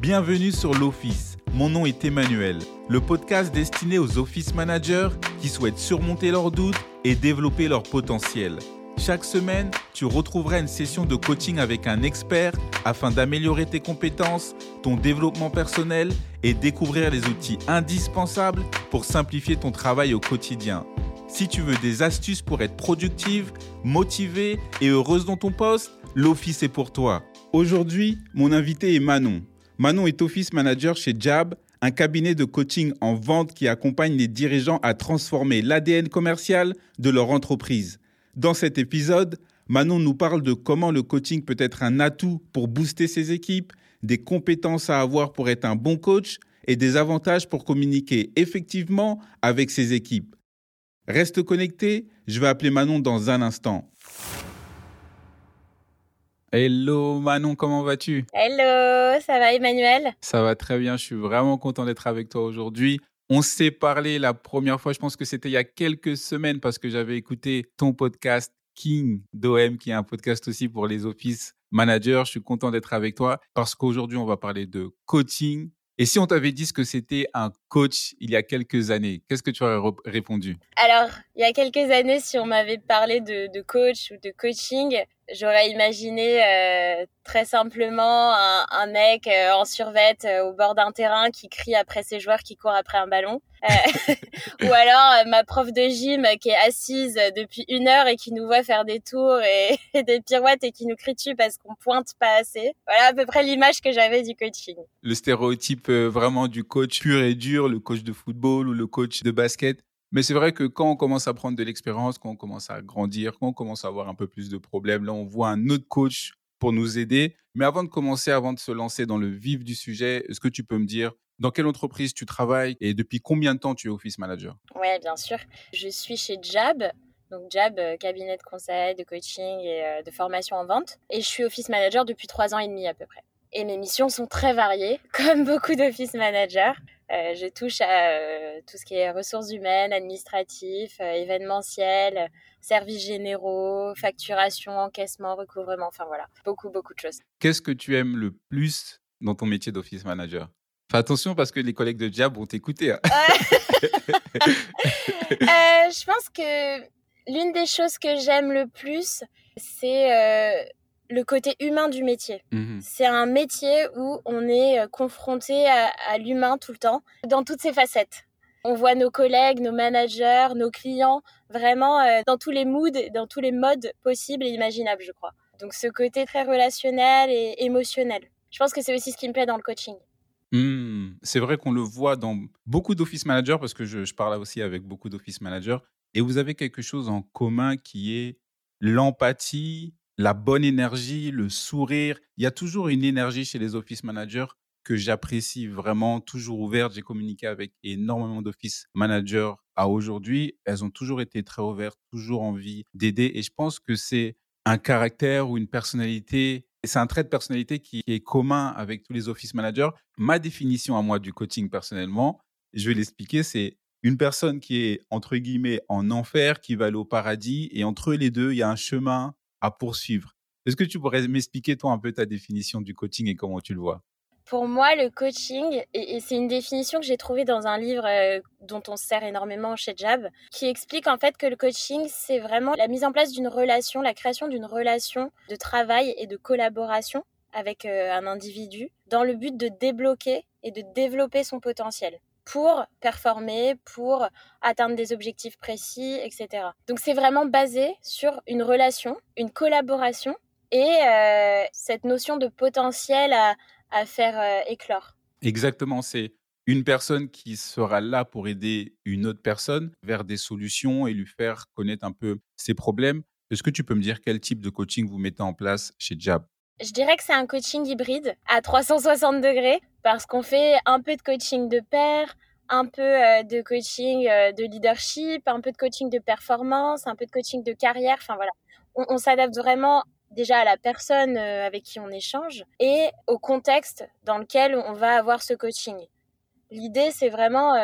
Bienvenue sur l'Office. Mon nom est Emmanuel, le podcast destiné aux office managers qui souhaitent surmonter leurs doutes et développer leur potentiel. Chaque semaine, tu retrouveras une session de coaching avec un expert afin d'améliorer tes compétences, ton développement personnel et découvrir les outils indispensables pour simplifier ton travail au quotidien. Si tu veux des astuces pour être productive, motivée et heureuse dans ton poste, l'Office est pour toi. Aujourd'hui, mon invité est Manon. Manon est Office Manager chez Jab, un cabinet de coaching en vente qui accompagne les dirigeants à transformer l'ADN commercial de leur entreprise. Dans cet épisode, Manon nous parle de comment le coaching peut être un atout pour booster ses équipes, des compétences à avoir pour être un bon coach et des avantages pour communiquer effectivement avec ses équipes. Reste connecté, je vais appeler Manon dans un instant. Hello Manon, comment vas-tu? Hello, ça va Emmanuel? Ça va très bien, je suis vraiment content d'être avec toi aujourd'hui. On s'est parlé la première fois, je pense que c'était il y a quelques semaines parce que j'avais écouté ton podcast King d'OM, qui est un podcast aussi pour les office managers. Je suis content d'être avec toi parce qu'aujourd'hui, on va parler de coaching. Et si on t'avait dit ce que c'était un coach il y a quelques années, qu'est-ce que tu aurais répondu? Alors, il y a quelques années, si on m'avait parlé de, de coach ou de coaching, J'aurais imaginé euh, très simplement un, un mec euh, en survette euh, au bord d'un terrain qui crie après ses joueurs qui courent après un ballon. ou alors ma prof de gym qui est assise depuis une heure et qui nous voit faire des tours et, des pirouettes et qui nous crie dessus parce qu'on pointe pas assez. Voilà à peu près l'image que j'avais du coaching. Le stéréotype vraiment du coach pur et dur, le coach de football ou le coach de basket. Mais c'est vrai que quand on commence à prendre de l'expérience, quand on commence à grandir, quand on commence à avoir un peu plus de problèmes, là, on voit un autre coach pour nous aider. Mais avant de commencer, avant de se lancer dans le vif du sujet, est-ce que tu peux me dire dans quelle entreprise tu travailles et depuis combien de temps tu es office manager? Oui, bien sûr. Je suis chez Jab. Donc Jab, euh, cabinet de conseil, de coaching et euh, de formation en vente. Et je suis office manager depuis trois ans et demi à peu près. Et mes missions sont très variées, comme beaucoup d'office managers. Euh, je touche à euh, tout ce qui est ressources humaines, administratifs, euh, événementiels, services généraux, facturation, encaissement, recouvrement, enfin voilà, beaucoup, beaucoup de choses. Qu'est-ce que tu aimes le plus dans ton métier d'office manager? Fais attention parce que les collègues de Diab vont t'écouter. Hein. je pense que l'une des choses que j'aime le plus, c'est le côté humain du métier. Mmh c'est un métier où on est euh, confronté à, l'humain tout le temps, dans toutes ses facettes. On voit nos collègues, nos managers, nos clients, vraiment euh, dans tous les moods, dans tous les modes possibles et imaginables, je crois. Donc ce côté très relationnel et émotionnel. Je pense que c'est aussi ce qui me plaît dans le coaching. Mmh. c'est vrai qu'on le voit dans beaucoup d'office managers, parce que je, je parle aussi avec beaucoup d'office managers, et vous avez quelque chose en commun qui est l'empathie, la bonne énergie, le sourire. Il y a toujours une énergie chez les office managers que j'apprécie vraiment, toujours ouverte. J'ai communiqué avec énormément d'office managers à aujourd'hui. Elles ont toujours été très ouvertes, toujours envie d'aider. Et je pense que c'est un caractère ou une personnalité, c'est un trait de personnalité qui est commun avec tous les office managers. Ma définition à moi du coaching personnellement, je vais l'expliquer, c'est une personne qui est entre guillemets en enfer, qui va aller au paradis, et entre les deux, il y a un chemin à poursuivre. Est-ce que tu pourrais m'expliquer, toi, un peu ta définition du coaching et comment tu le vois? Pour moi, le coaching, et, c'est une définition que j'ai trouvée dans un livre euh, dont on sert énormément chez Jab, qui explique en fait que le coaching, c'est vraiment la mise en place d'une relation, la création d'une relation de travail et de collaboration avec euh, un individu dans le but de débloquer et de développer son potentiel pour performer, pour atteindre des objectifs précis, etc. Donc c'est vraiment basé sur une relation, une collaboration et euh, cette notion de potentiel à, faire euh, éclore. Exactement, c'est une personne qui sera là pour aider une autre personne vers des solutions et lui faire connaître un peu ses problèmes. Est-ce que tu peux me dire quel type de coaching vous mettez en place chez Jab? Je dirais que c'est un coaching hybride à 360 degrés parce qu'on fait un peu de coaching de pair, un peu euh, de coaching euh, de leadership, un peu de coaching de performance, un peu de coaching de carrière. Enfin voilà, on, s'adapte vraiment déjà à la personne euh, avec qui on échange et au contexte dans lequel on va avoir ce coaching. L'idée, c'est vraiment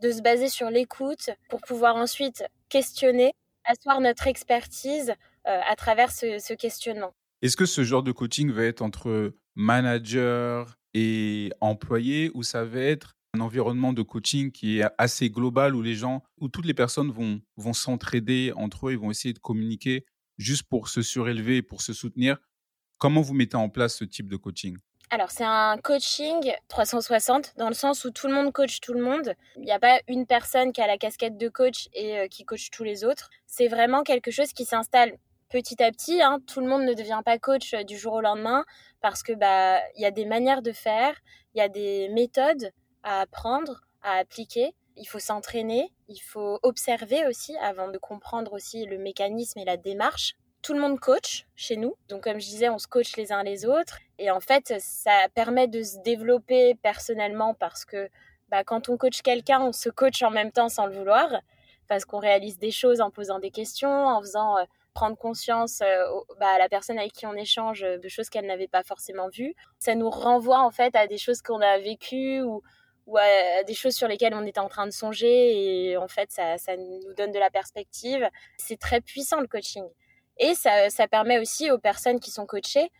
de se baser sur l'écoute pour pouvoir ensuite questionner, asseoir notre expertise à travers ce questionnement. Est-ce que ce genre de coaching va être entre manager, et employé ou ça va être un environnement de coaching qui est assez global où les gens, où toutes les personnes vont, vont s'entraider entre eux et vont essayer de communiquer juste pour se surélever, pour se soutenir. Comment vous mettez en place ce type de coaching? Alors, c'est un coaching 360 dans le sens où tout le monde coach tout le monde. Il n'y a pas une personne qui a la casquette de coach et euh, qui coach tous les autres. C'est vraiment quelque chose qui s'installe petit à petit. Hein. Tout le monde ne devient pas coach euh, du jour au lendemain parce que bah il y a des manières de faire, il y a des méthodes à apprendre, à appliquer. Il faut s'entraîner, il faut observer aussi avant de comprendre aussi le mécanisme et la démarche tout le monde coach chez nous. Donc, comme je disais, on se coach les uns les autres. Et en fait, ça permet de se développer personnellement parce que bah, quand on coach quelqu'un, on se coach en même temps sans le vouloir. Parce qu'on réalise des choses en posant des questions, en faisant euh, prendre conscience euh, bah, à la personne avec qui on échange de choses qu'elle n'avait pas forcément vues. Ça nous renvoie en fait à des choses qu'on a vécues ou, ou à des choses sur lesquelles on était en train de songer. Et en fait, ça, ça nous donne de la perspective. C'est très puissant le coaching. Et ça, ça permet aussi aux personnes qui sont coachées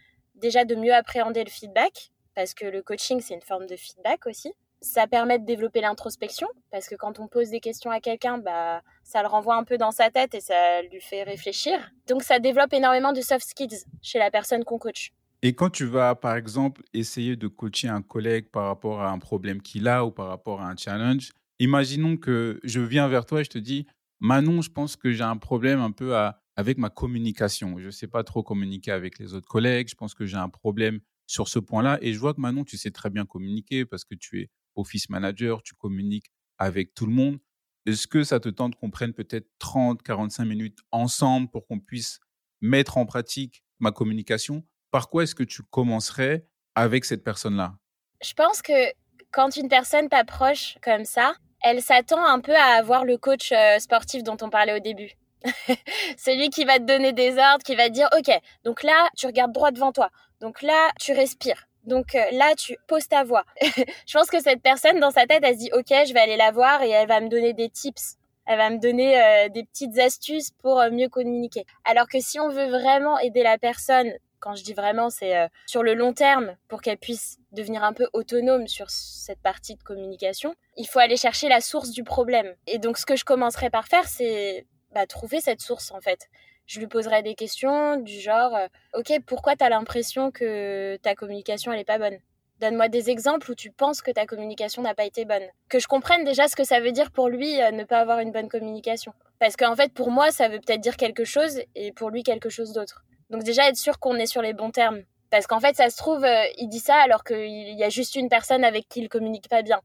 déjà de mieux appréhender le feedback, parce que le coaching, c'est une forme de feedback aussi. Ça permet de développer l'introspection, parce que quand on pose des questions à quelqu'un, bah, ça le renvoie un peu dans sa tête et ça lui fait réfléchir. Donc ça développe énormément de soft skills chez la personne qu'on coach. Et quand tu vas, par exemple, essayer de coacher un collègue par rapport à un problème qu'il a ou par rapport à un challenge, imaginons que je viens vers toi et je te dis, Manon, je pense que j'ai un problème un peu avec ma communication. Je ne sais pas trop communiquer avec les autres collègues. Je pense que j'ai un problème sur ce point-là. Et je vois que Manon, tu sais très bien communiquer parce que tu es office manager, tu communiques avec tout le monde. Est-ce que ça te tente qu'on prenne peut-être 30, 45 minutes ensemble pour qu'on puisse mettre en pratique ma communication? Par quoi est-ce que tu commencerais avec cette personne-là? Je pense que quand une personne t'approche comme ça, elle s'attend un peu à avoir le coach euh, sportif dont on parlait au début. Celui qui va te donner des ordres, qui va te dire, OK, donc là, tu regardes droit devant toi. Donc là, tu respires. Donc euh, là, tu poses ta voix. je pense que cette personne, dans sa tête, elle se dit, OK, je vais aller la voir et elle va me donner des tips. Elle va me donner euh, des petites astuces pour mieux communiquer. Alors que si on veut vraiment aider la personne quand je dis vraiment, c'est euh, sur le long terme, pour qu'elle puisse devenir un peu autonome sur cette partie de communication, il faut aller chercher la source du problème. Et donc, ce que je commencerai par faire, c'est bah, trouver cette source, en fait. Je lui poserai des questions du genre, euh, OK, pourquoi tu as l'impression que ta communication, elle n'est pas bonne? Donne-moi des exemples où tu penses que ta communication n'a pas été bonne. Que je comprenne déjà ce que ça veut dire pour lui euh, ne pas avoir une bonne communication. Parce qu'en fait, pour moi, ça veut peut-être dire quelque chose et pour lui, quelque chose d'autre. Donc déjà être sûr qu'on est sur les bons termes. Parce qu'en fait, ça se trouve, euh, il dit ça alors qu'il y a juste une personne avec qui il communique pas bien.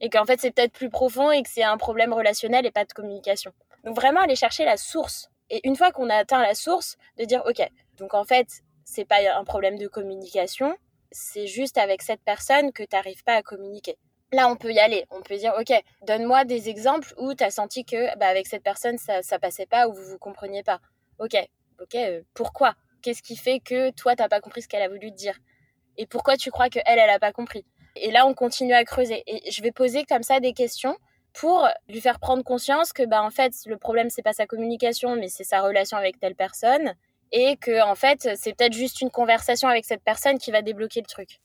Et qu'en fait, c'est peut-être plus profond et que c'est un problème relationnel et pas de communication. Donc vraiment aller chercher la source. Et une fois qu'on a atteint la source, de dire, OK, donc en fait, c'est pas un problème de communication, c'est juste avec cette personne que tu n'arrives pas à communiquer. Là, on peut y aller. On peut dire, OK, donne-moi des exemples où tu as senti que bah, avec cette personne, ça, ça passait pas ou vous vous compreniez pas. OK, ok, euh, pourquoi? Qu'est-ce qui fait que toi, t'as pas compris ce qu'elle a voulu te dire? Et pourquoi tu crois que elle, elle a pas compris? Et là, on continue à creuser. Et je vais poser comme ça des questions pour lui faire prendre conscience que, bah, en fait, le problème, c'est pas sa communication, mais c'est sa relation avec telle personne. Et que, en fait, c'est peut-être juste une conversation avec cette personne qui va débloquer le truc.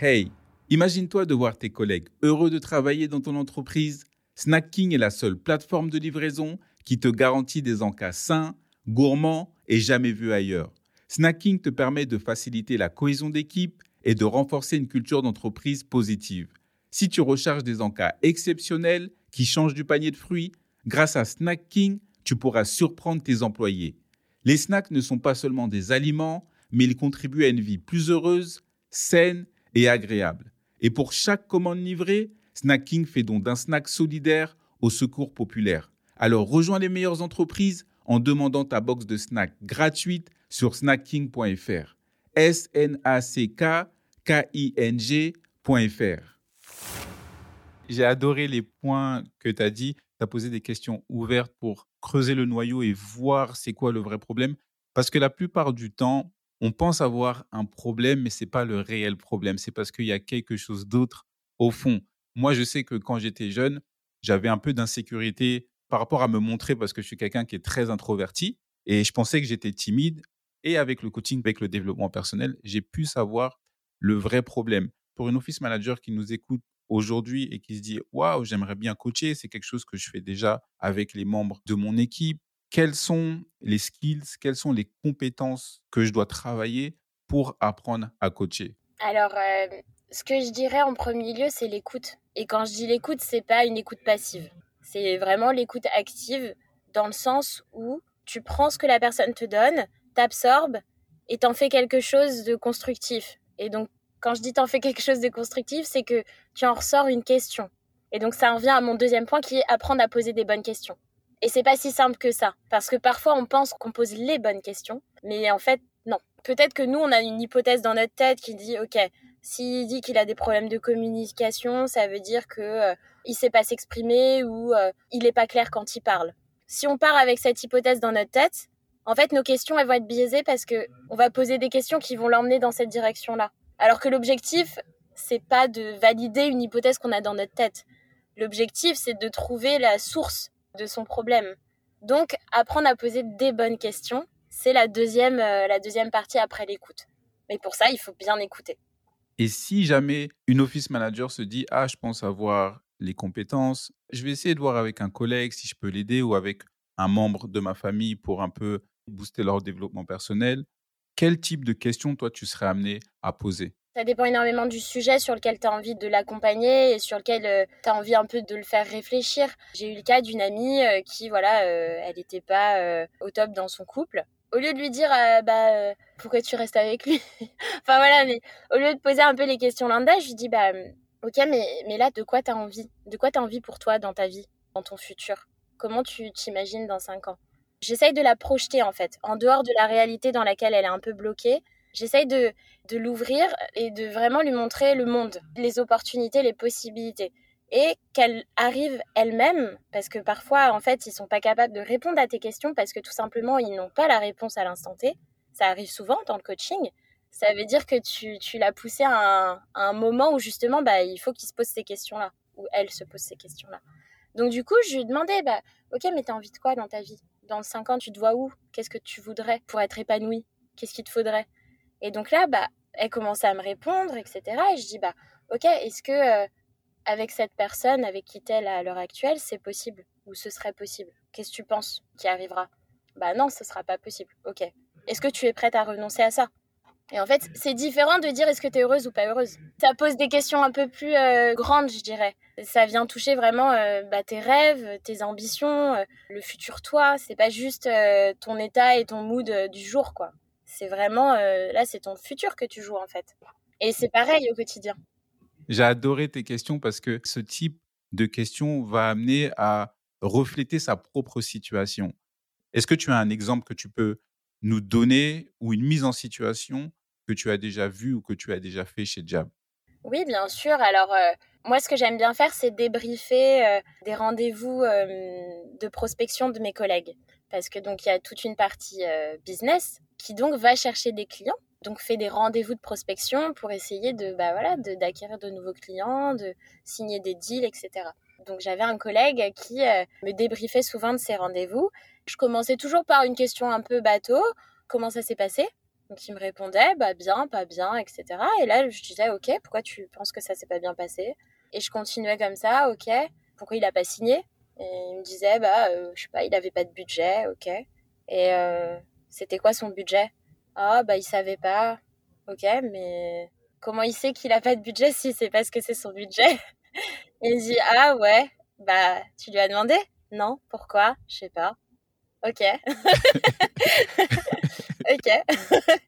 Hey, imagine-toi de voir tes collègues heureux de travailler dans ton entreprise. Snacking est la seule plateforme de livraison qui te garantit des encas sains gourmand et jamais vu ailleurs. Snacking te permet de faciliter la cohésion d'équipe et de renforcer une culture d'entreprise positive. Si tu recharges des encas exceptionnels qui changent du panier de fruits, grâce à Snacking, tu pourras surprendre tes employés. Les snacks ne sont pas seulement des aliments, mais ils contribuent à une vie plus heureuse, saine et agréable. Et pour chaque commande livrée, Snacking fait don d'un snack solidaire au secours populaire. Alors rejoins les meilleures entreprises en demandant ta box de snack gratuite sur snacking.fr. S-N-A-C-K-K-I-N-G.fr. J'ai adoré les points que tu as dit. Tu as posé des questions ouvertes pour creuser le noyau et voir c'est quoi le vrai problème. Parce que la plupart du temps, on pense avoir un problème, mais ce n'est pas le réel problème. C'est parce qu'il y a quelque chose d'autre au fond. Moi, je sais que quand j'étais jeune, j'avais un peu d'insécurité par rapport à me montrer parce que je suis quelqu'un qui est très introverti et je pensais que j'étais timide. Et avec le coaching, avec le développement personnel, j'ai pu savoir le vrai problème. Pour une office manager qui nous écoute aujourd'hui et qui se dit waouh, j'aimerais bien coacher, c'est quelque chose que je fais déjà avec les membres de mon équipe. Quels sont les skills, quelles sont les compétences que je dois travailler pour apprendre à coacher? Alors, euh, ce que je dirais en premier lieu, c'est l'écoute. Et quand je dis l'écoute, c'est pas une écoute passive. C'est vraiment l'écoute active dans le sens où tu prends ce que la personne te donne, t'absorbes et t'en fais quelque chose de constructif. Et donc, quand je dis t'en fais quelque chose de constructif, c'est que tu en ressors une question. Et donc, ça revient à mon deuxième point qui est apprendre à poser des bonnes questions. Et c'est pas si simple que ça. Parce que parfois, on pense qu'on pose les bonnes questions. Mais en fait, non. Peut-être que nous, on a une hypothèse dans notre tête qui dit, OK, s'il dit qu'il a des problèmes de communication, ça veut dire que euh, il sait pas s'exprimer ou euh, il est pas clair quand il parle. Si on part avec cette hypothèse dans notre tête, en fait, nos questions elles vont être biaisées parce que on va poser des questions qui vont l'emmener dans cette direction-là. Alors que l'objectif, c'est pas de valider une hypothèse qu'on a dans notre tête. L'objectif, c'est de trouver la source de son problème. Donc, apprendre à poser des bonnes questions, c'est la deuxième, euh, la deuxième partie après l'écoute. Mais pour ça, il faut bien écouter. Et si jamais une office manager se dit Ah, je pense avoir les compétences, je vais essayer de voir avec un collègue si je peux l'aider ou avec un membre de ma famille pour un peu booster leur développement personnel, quel type de questions, toi, tu serais amené à poser? Ça dépend énormément du sujet sur lequel tu as envie de l'accompagner et sur lequel euh, tu as envie un peu de le faire réfléchir. J'ai eu le cas d'une amie qui, voilà, elle n'était pas au top dans son couple. Au lieu de lui dire bah pourquoi tu restes avec lui? Enfin voilà mais au lieu de poser un peu les questions lambda je lui dis bah ok mais mais là de quoi tu as envie de quoi tu as envie pour toi dans ta vie dans ton futur? Comment tu t'imagines dans cinq ans? J'essaye de la projeter en fait en dehors de la réalité dans laquelle elle est un peu bloquée j'essaye de l'ouvrir et de vraiment lui montrer le monde les opportunités les possibilités et qu'elle arrive elle-même, parce que parfois, en fait, ils sont pas capables de répondre à tes questions parce que tout simplement, ils n'ont pas la réponse à l'instant T. Ça arrive souvent dans le coaching. Ça veut dire que tu, l'as poussé à un, moment où justement, bah, il faut qu'il se pose ces questions-là, ou elle se pose ces questions-là. Donc du coup, je lui demandais, bah, ok, mais t'as envie de quoi dans ta vie? Dans 5 ans, tu te vois où? Qu'est-ce que tu voudrais pour être épanouie? Qu'est-ce qu'il te faudrait? Et donc là, bah, elle commençait à me répondre, etc. Et je dis, bah, ok, est-ce que... Euh, avec cette personne avec qui tu es à l'heure actuelle, c'est possible ou ce serait possible? Qu'est-ce que tu penses qui arrivera? Bah non, ce sera pas possible. Ok. Est-ce que tu es prête à renoncer à ça? Et en fait, c'est différent de dire est-ce que tu es heureuse ou pas heureuse? Ça pose des questions un peu plus euh, grandes, je dirais. Ça vient toucher vraiment euh, bah, tes rêves, tes ambitions, euh, le futur toi. C'est pas juste ton état et ton mood du jour, quoi. C'est vraiment là, c'est ton futur que tu joues en fait. Et c'est pareil au quotidien. J'ai adoré tes questions parce que ce type de questions va amener à refléter sa propre situation. Est-ce que tu as un exemple que tu peux nous donner ou une mise en situation que tu as déjà vue ou que tu as déjà fait chez Jab? Oui, bien sûr. Alors, euh, moi, ce que j'aime bien faire, c'est débriefer euh, des rendez-vous de prospection de mes collègues. Parce que donc, il y a toute une partie business qui donc va chercher des clients donc fait des rendez-vous de prospection pour essayer de bah voilà d'acquérir de, nouveaux clients, de signer des deals, etc. Donc j'avais un collègue qui euh, me débriefait souvent de ces rendez-vous. Je commençais toujours par une question un peu bateau, comment ça s'est passé? Donc il me répondait bah bien, pas bien, etc. Et là je disais ok, pourquoi tu penses que ça s'est pas bien passé? Et je continuais comme ça, ok, pourquoi il a pas signé? Et il me disait bah euh, je sais pas, il avait pas de budget, ok. Et euh, c'était quoi son budget? Ah, bah, il savait pas. Ok, mais comment il sait qu'il a pas de budget si c'est parce que c'est son budget? Il dit Ah, ouais, bah, tu lui as demandé? Non, pourquoi? Je sais pas. Ok. ok.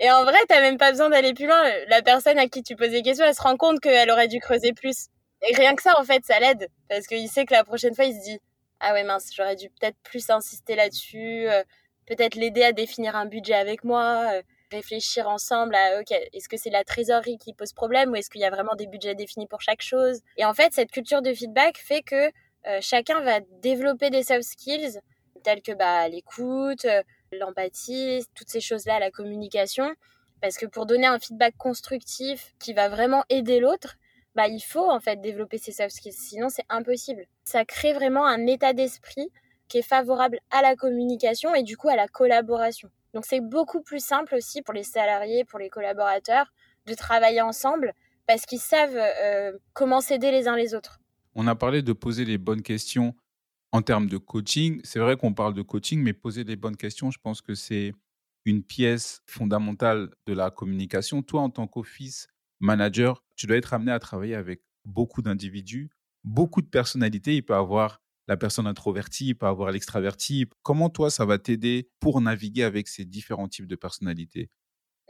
Et en vrai, t'as même pas besoin d'aller plus loin. La personne à qui tu poses des questions, elle se rend compte qu'elle aurait dû creuser plus. Et rien que ça, en fait, ça l'aide. Parce qu'il sait que la prochaine fois, il se dit Ah ouais, mince, j'aurais dû peut-être plus insister là-dessus. Euh, peut-être l'aider à définir un budget avec moi, euh, réfléchir ensemble à, ok, est-ce que c'est la trésorerie qui pose problème ou est-ce qu'il y a vraiment des budgets définis pour chaque chose? Et en fait, cette culture de feedback fait que euh, chacun va développer des soft skills tels que bah, l'écoute, euh, l'empathie, toutes ces choses-là, la communication. Parce que pour donner un feedback constructif qui va vraiment aider l'autre, bah, il faut en fait développer ces soft skills, sinon c'est impossible. Ça crée vraiment un état d'esprit qui est favorable à la communication et du coup à la collaboration. Donc c'est beaucoup plus simple aussi pour les salariés, pour les collaborateurs de travailler ensemble parce qu'ils savent euh, comment s'aider les uns les autres. On a parlé de poser les bonnes questions en termes de coaching. C'est vrai qu'on parle de coaching, mais poser les bonnes questions, je pense que c'est une pièce fondamentale de la communication. Toi, en tant qu'office manager, tu dois être amené à travailler avec beaucoup d'individus, beaucoup de personnalités. Il peut avoir la personne introvertie, il peut avoir l'extraverti. Comment toi, ça va t'aider pour naviguer avec ces différents types de personnalités?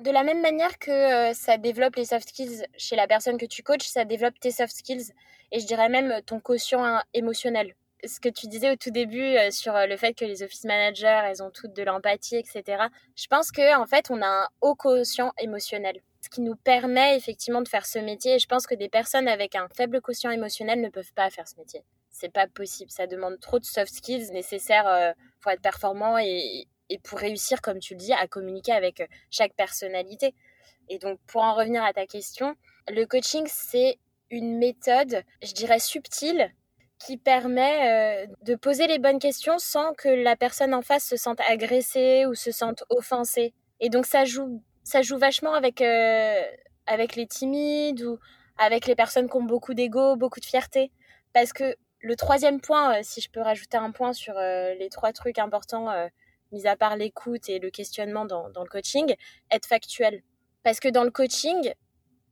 De la même manière que ça développe les soft skills chez la personne que tu coaches, ça développe tes soft skills et je dirais même ton quotient hein, émotionnel. Ce que tu disais au tout début sur le fait que les office managers, elles ont toutes de l'empathie, etc. Je pense que en fait, on a un haut quotient émotionnel, ce qui nous permet effectivement de faire ce métier. Et je pense que des personnes avec un faible quotient émotionnel ne peuvent pas faire ce métier. C'est pas possible. Ça demande trop de soft skills nécessaires pour être performant et, et pour réussir, comme tu le dis, à communiquer avec euh, chaque personnalité. Et donc, pour en revenir à ta question, le coaching, c'est une méthode, je dirais, subtile qui permet euh, de poser les bonnes questions sans que la personne en face se sente agressée ou se sente offensée. Et donc, ça joue, ça joue vachement avec, euh, avec les timides ou avec les personnes qui ont beaucoup d'ego, beaucoup de fierté. Parce que le troisième point, si je peux rajouter un point sur les trois trucs importants mis à part l'écoute et le questionnement dans, le coaching, être factuel. Parce que dans le coaching,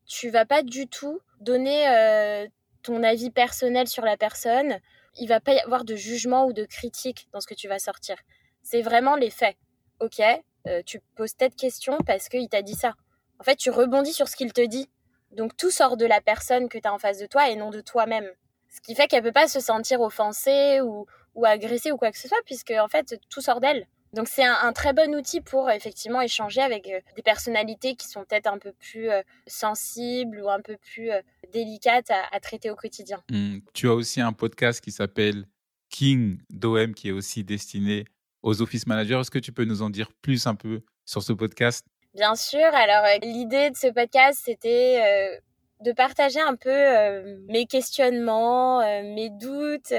tu vas pas du tout donner euh, ton avis personnel sur la personne. Il va pas y avoir de jugement ou de critique dans ce que tu vas sortir. C'est vraiment les faits. Ok, euh, tu poses cette question parce qu'il t'a dit ça. En fait, tu rebondis sur ce qu'il te dit. Donc tout sort de la personne que tu as en face de toi et non de toi-même. Ce qui fait qu'elle peut pas se sentir offensée ou, agressée ou quoi que ce soit, puisque en fait tout sort d'elle. Donc c'est un, très bon outil pour effectivement échanger avec euh, des personnalités qui sont peut-être un peu plus euh, sensibles ou un peu plus délicates à, traiter au quotidien. Mmh. Tu as aussi un podcast qui s'appelle King d'OM qui est aussi destiné aux office managers. Est-ce que tu peux nous en dire plus un peu sur ce podcast? Bien sûr. Alors l'idée de ce podcast, c'était de partager un peu mes questionnements, mes doutes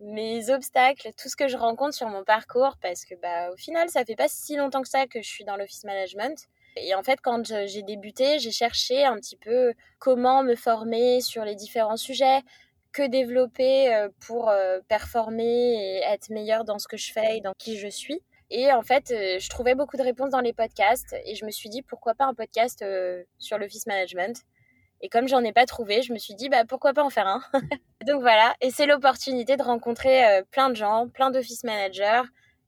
mes obstacles, tout ce que je rencontre sur mon parcours, parce que bah, au final, ça fait pas si longtemps que ça que je suis dans l'office management. Et en fait, quand j'ai débuté, j'ai cherché un petit peu comment me former sur les différents sujets, que développer euh, pour euh, performer et être meilleur dans ce que je fais et dans qui je suis. Et en fait, euh, je trouvais beaucoup de réponses dans les podcasts et je me suis dit pourquoi pas un podcast sur l'office management? Et comme j'en ai pas trouvé, je me suis dit bah pourquoi pas en faire un? Donc voilà, et c'est l'opportunité de rencontrer plein de gens, plein d'office managers.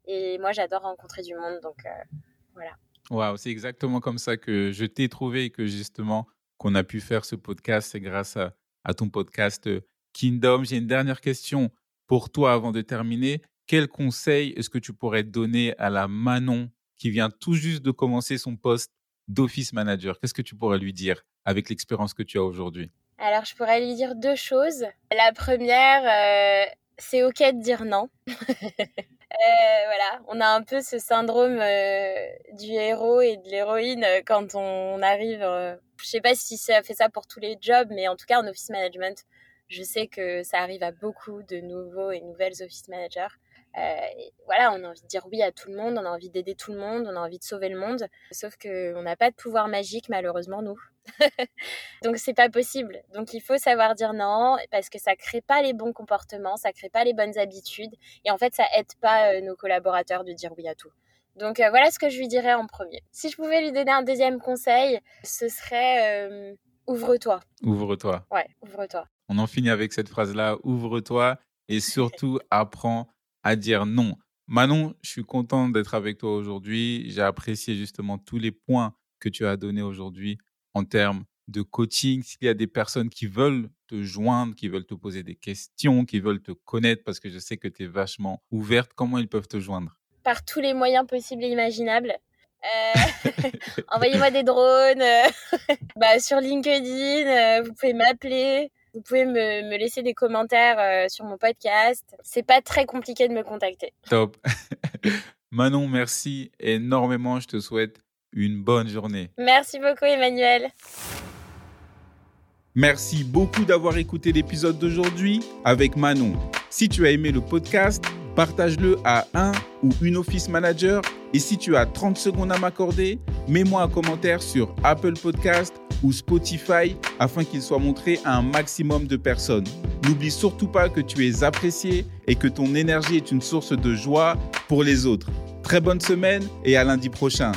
Et moi, j'adore rencontrer du monde, donc voilà. Waouh, c'est exactement comme ça que je t'ai trouvé et que justement qu'on a pu faire ce podcast, c'est grâce à, ton podcast euh, Kingdom. J'ai une dernière question pour toi avant de terminer. Quel conseil est-ce que tu pourrais donner à la Manon qui vient tout juste de commencer son poste d'office manager? Qu'est-ce que tu pourrais lui dire avec l'expérience que tu as aujourd'hui? Alors, je pourrais lui dire deux choses. La première, euh, c'est OK de dire non. Euh, voilà, on a un peu ce syndrome euh, du héros et de l'héroïne quand on arrive. je sais pas si ça fait ça pour tous les jobs, mais en tout cas en office management, je sais que ça arrive à beaucoup de nouveaux et nouvelles office managers. Euh, voilà, on a envie de dire oui à tout le monde, on a envie d'aider tout le monde, on a envie de sauver le monde. Sauf qu'on n'a pas de pouvoir magique, malheureusement, nous. Donc, c'est pas possible. Donc, il faut savoir dire non parce que ça crée pas les bons comportements, ça crée pas les bonnes habitudes. Et en fait, ça aide pas euh, nos collaborateurs de dire oui à tout. Donc, euh, voilà ce que je lui dirais en premier. Si je pouvais lui donner un deuxième conseil, ce serait ouvre-toi. Ouvre-toi. Ouais, ouvre-toi. On en finit avec cette phrase-là, ouvre-toi et surtout apprends à dire non. Manon, je suis content d'être avec toi aujourd'hui. J'ai apprécié justement tous les points que tu as donnés aujourd'hui en termes de coaching. S'il y a des personnes qui veulent te joindre, qui veulent te poser des questions, qui veulent te connaître, parce que je sais que tu es vachement ouverte, comment ils peuvent te joindre? Par tous les moyens possibles et imaginables. Euh, envoyez-moi des drones. bah, sur LinkedIn, euh, vous pouvez m'appeler. Vous pouvez me, laisser des commentaires euh, sur mon podcast. C'est pas très compliqué de me contacter. Top. Manon, merci énormément. Je te souhaite une bonne journée. Merci beaucoup, Emmanuel. Merci beaucoup d'avoir écouté l'épisode d'aujourd'hui avec Manon. Si tu as aimé le podcast, partage-le à un ou une office manager Et si tu as 30 secondes à m'accorder, mets-moi un commentaire sur Apple Podcast ou Spotify afin qu'il soit montré à un maximum de personnes. N'oublie surtout pas que tu es apprécié et que ton énergie est une source de joie pour les autres. Très bonne semaine et à lundi prochain.